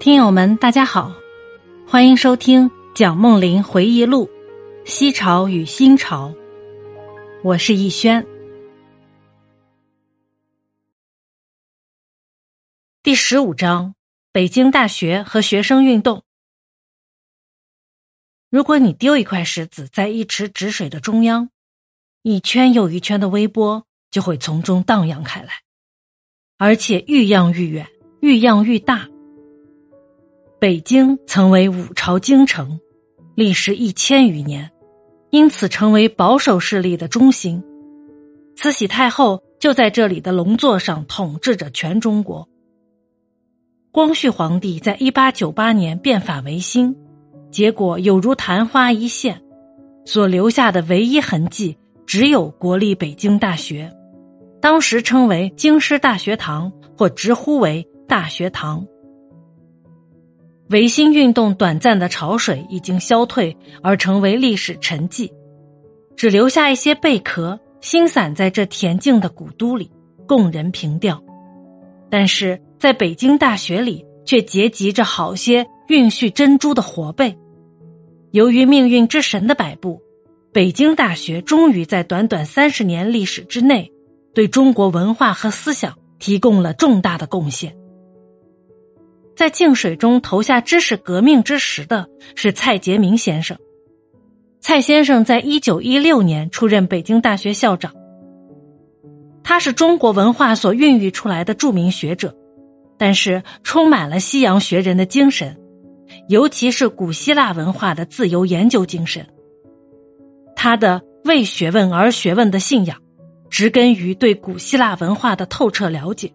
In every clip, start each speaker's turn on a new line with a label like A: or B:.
A: 听友们，大家好，欢迎收听蒋梦麟回忆录《西潮与新潮》，我是逸轩。第十五章：北京大学和学生运动。如果你丢一块石子在一池止水的中央，一圈又一圈的微波就会从中荡漾开来，而且愈漾愈远，愈漾愈大。北京曾为五朝京城，历时一千余年，因此成为保守势力的中心。慈禧太后就在这里的龙座上统治着全中国。光绪皇帝在一八九八年变法维新，结果有如昙花一现，所留下的唯一痕迹只有国立北京大学，当时称为京师大学堂，或直呼为大学堂。维新运动短暂的潮水已经消退，而成为历史沉寂，只留下一些贝壳，星散在这恬静的古都里，供人凭吊。但是在北京大学里，却结集着好些蕴蓄珍珠的活贝。由于命运之神的摆布，北京大学终于在短短三十年历史之内，对中国文化和思想提供了重大的贡献。在净水中投下知识革命之石的是蔡杰明先生。蔡先生在一九一六年出任北京大学校长。他是中国文化所孕育出来的著名学者，但是充满了西洋学人的精神，尤其是古希腊文化的自由研究精神。他的为学问而学问的信仰，植根于对古希腊文化的透彻了解。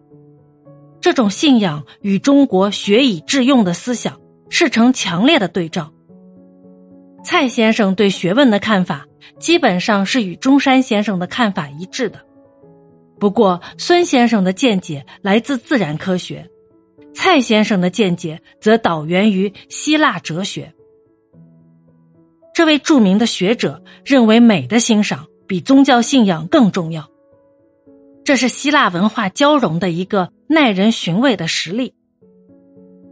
A: 这种信仰与中国学以致用的思想是成强烈的对照。蔡先生对学问的看法基本上是与中山先生的看法一致的，不过孙先生的见解来自自然科学，蔡先生的见解则导源于希腊哲学。这位著名的学者认为，美的欣赏比宗教信仰更重要。这是希腊文化交融的一个耐人寻味的实例。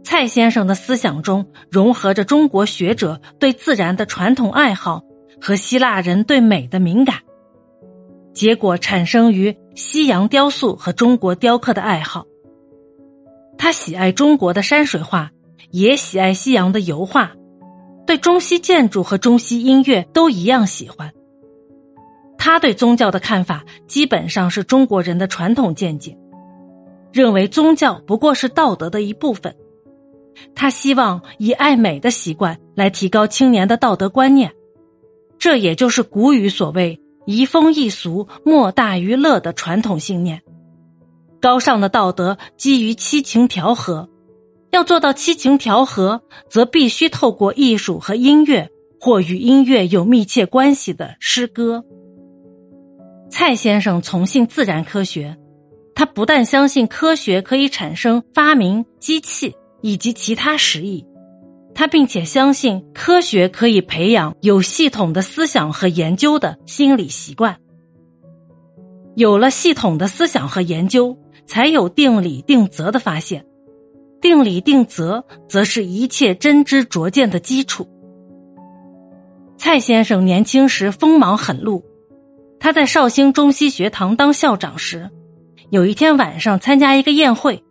A: 蔡先生的思想中融合着中国学者对自然的传统爱好和希腊人对美的敏感，结果产生于西洋雕塑和中国雕刻的爱好。他喜爱中国的山水画，也喜爱西洋的油画，对中西建筑和中西音乐都一样喜欢。他对宗教的看法基本上是中国人的传统见解，认为宗教不过是道德的一部分。他希望以爱美的习惯来提高青年的道德观念，这也就是古语所谓“移风易俗，莫大于乐”的传统信念。高尚的道德基于七情调和，要做到七情调和，则必须透过艺术和音乐，或与音乐有密切关系的诗歌。蔡先生崇信自然科学，他不但相信科学可以产生发明、机器以及其他实益，他并且相信科学可以培养有系统的思想和研究的心理习惯。有了系统的思想和研究，才有定理定则的发现，定理定则则是一切真知灼见的基础。蔡先生年轻时锋芒很露。他在绍兴中西学堂当校长时，有一天晚上参加一个宴会，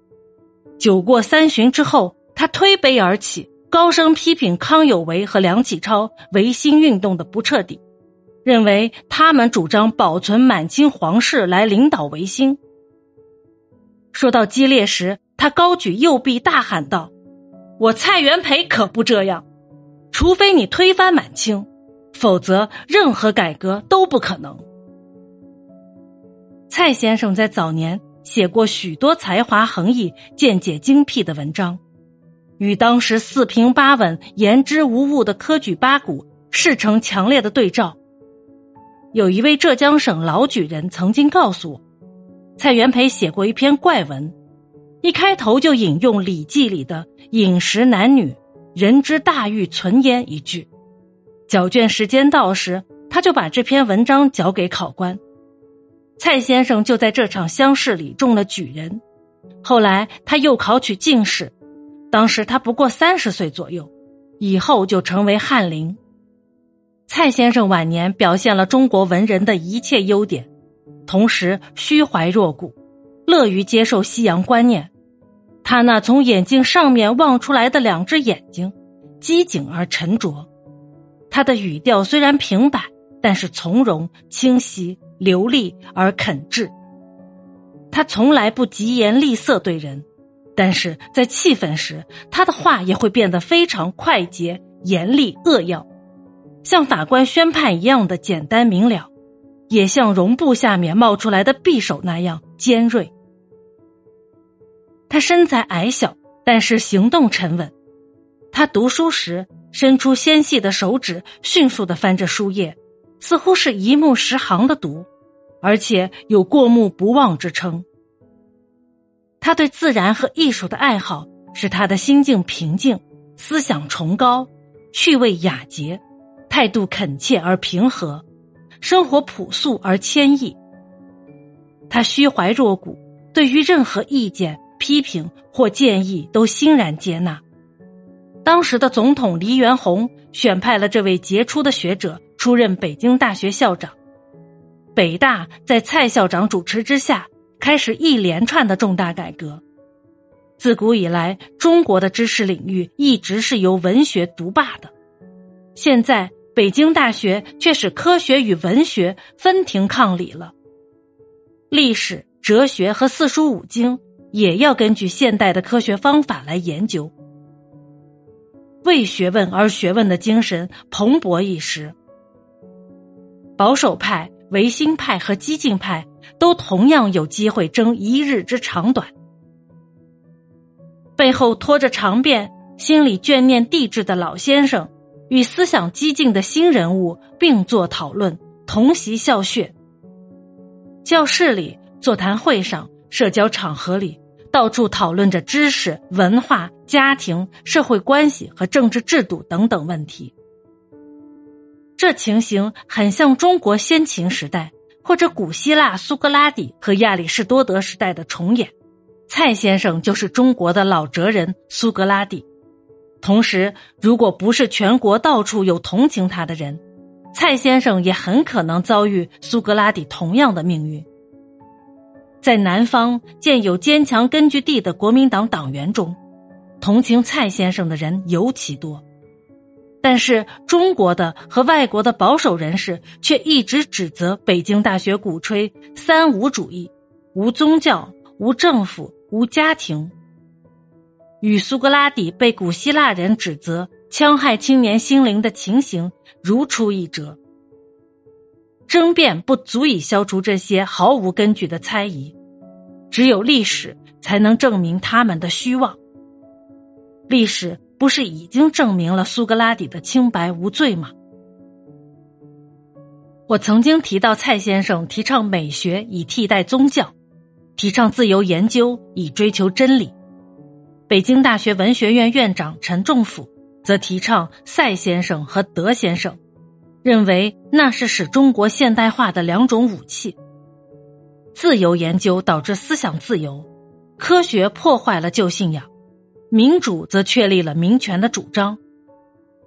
A: 酒过三巡之后，他推杯而起，高声批评康有为和梁启超维新运动的不彻底，认为他们主张保存满清皇室来领导维新。说到激烈时，他高举右臂大喊道：“我蔡元培可不这样，除非你推翻满清，否则任何改革都不可能。”蔡先生在早年写过许多才华横溢、见解精辟的文章，与当时四平八稳、言之无物的科举八股势成强烈的对照。有一位浙江省老举人曾经告诉我，蔡元培写过一篇怪文，一开头就引用《礼记》里的“饮食男女，人之大欲存焉”一句。交卷时间到时，他就把这篇文章交给考官。蔡先生就在这场乡试里中了举人，后来他又考取进士，当时他不过三十岁左右，以后就成为翰林。蔡先生晚年表现了中国文人的一切优点，同时虚怀若谷，乐于接受西洋观念。他那从眼睛上面望出来的两只眼睛，机警而沉着。他的语调虽然平板，但是从容、清晰、流利而肯挚。他从来不疾言厉色对人，但是在气愤时，他的话也会变得非常快捷、严厉、扼要，像法官宣判一样的简单明了，也像绒布下面冒出来的匕首那样尖锐。他身材矮小，但是行动沉稳。他读书时伸出纤细的手指，迅速的翻着书页，似乎是一目十行的读，而且有过目不忘之称。他对自然和艺术的爱好，使他的心境平静，思想崇高，趣味雅洁，态度恳切而平和，生活朴素而谦抑。他虚怀若谷，对于任何意见。批评或建议都欣然接纳。当时的总统黎元洪选派了这位杰出的学者出任北京大学校长。北大在蔡校长主持之下，开始一连串的重大改革。自古以来，中国的知识领域一直是由文学独霸的。现在，北京大学却使科学与文学分庭抗礼了。历史、哲学和四书五经。也要根据现代的科学方法来研究，为学问而学问的精神蓬勃一时。保守派、维新派和激进派都同样有机会争一日之长短。背后拖着长辫、心里眷念帝制的老先生，与思想激进的新人物并坐讨论，同席笑谑。教室里、座谈会上、社交场合里。到处讨论着知识、文化、家庭、社会关系和政治制度等等问题。这情形很像中国先秦时代或者古希腊苏格拉底和亚里士多德时代的重演。蔡先生就是中国的老哲人苏格拉底。同时，如果不是全国到处有同情他的人，蔡先生也很可能遭遇苏格拉底同样的命运。在南方建有坚强根据地的国民党党员中，同情蔡先生的人尤其多，但是中国的和外国的保守人士却一直指责北京大学鼓吹“三无主义”，无宗教、无政府、无家庭，与苏格拉底被古希腊人指责戕害青年心灵的情形如出一辙。争辩不足以消除这些毫无根据的猜疑，只有历史才能证明他们的虚妄。历史不是已经证明了苏格拉底的清白无罪吗？我曾经提到蔡先生提倡美学以替代宗教，提倡自由研究以追求真理。北京大学文学院院长陈仲甫则提倡赛先生和德先生。认为那是使中国现代化的两种武器。自由研究导致思想自由，科学破坏了旧信仰，民主则确立了民权的主张。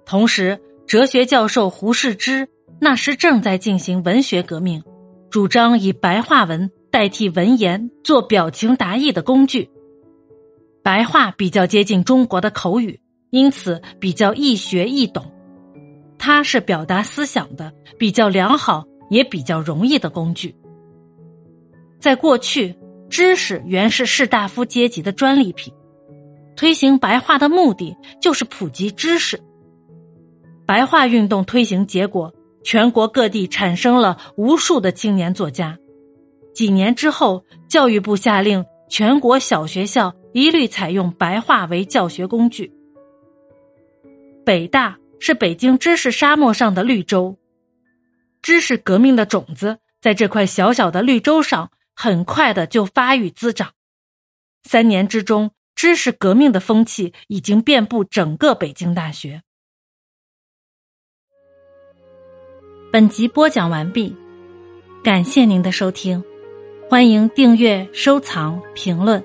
A: 同时，哲学教授胡适之那时正在进行文学革命，主张以白话文代替文言做表情达意的工具。白话比较接近中国的口语，因此比较易学易懂。它是表达思想的比较良好也比较容易的工具。在过去，知识原是士大夫阶级的专利品，推行白话的目的就是普及知识。白话运动推行结果，全国各地产生了无数的青年作家。几年之后，教育部下令全国小学校一律采用白话为教学工具。北大。是北京知识沙漠上的绿洲，知识革命的种子在这块小小的绿洲上很快的就发育滋长。三年之中，知识革命的风气已经遍布整个北京大学。本集播讲完毕，感谢您的收听，欢迎订阅、收藏、评论。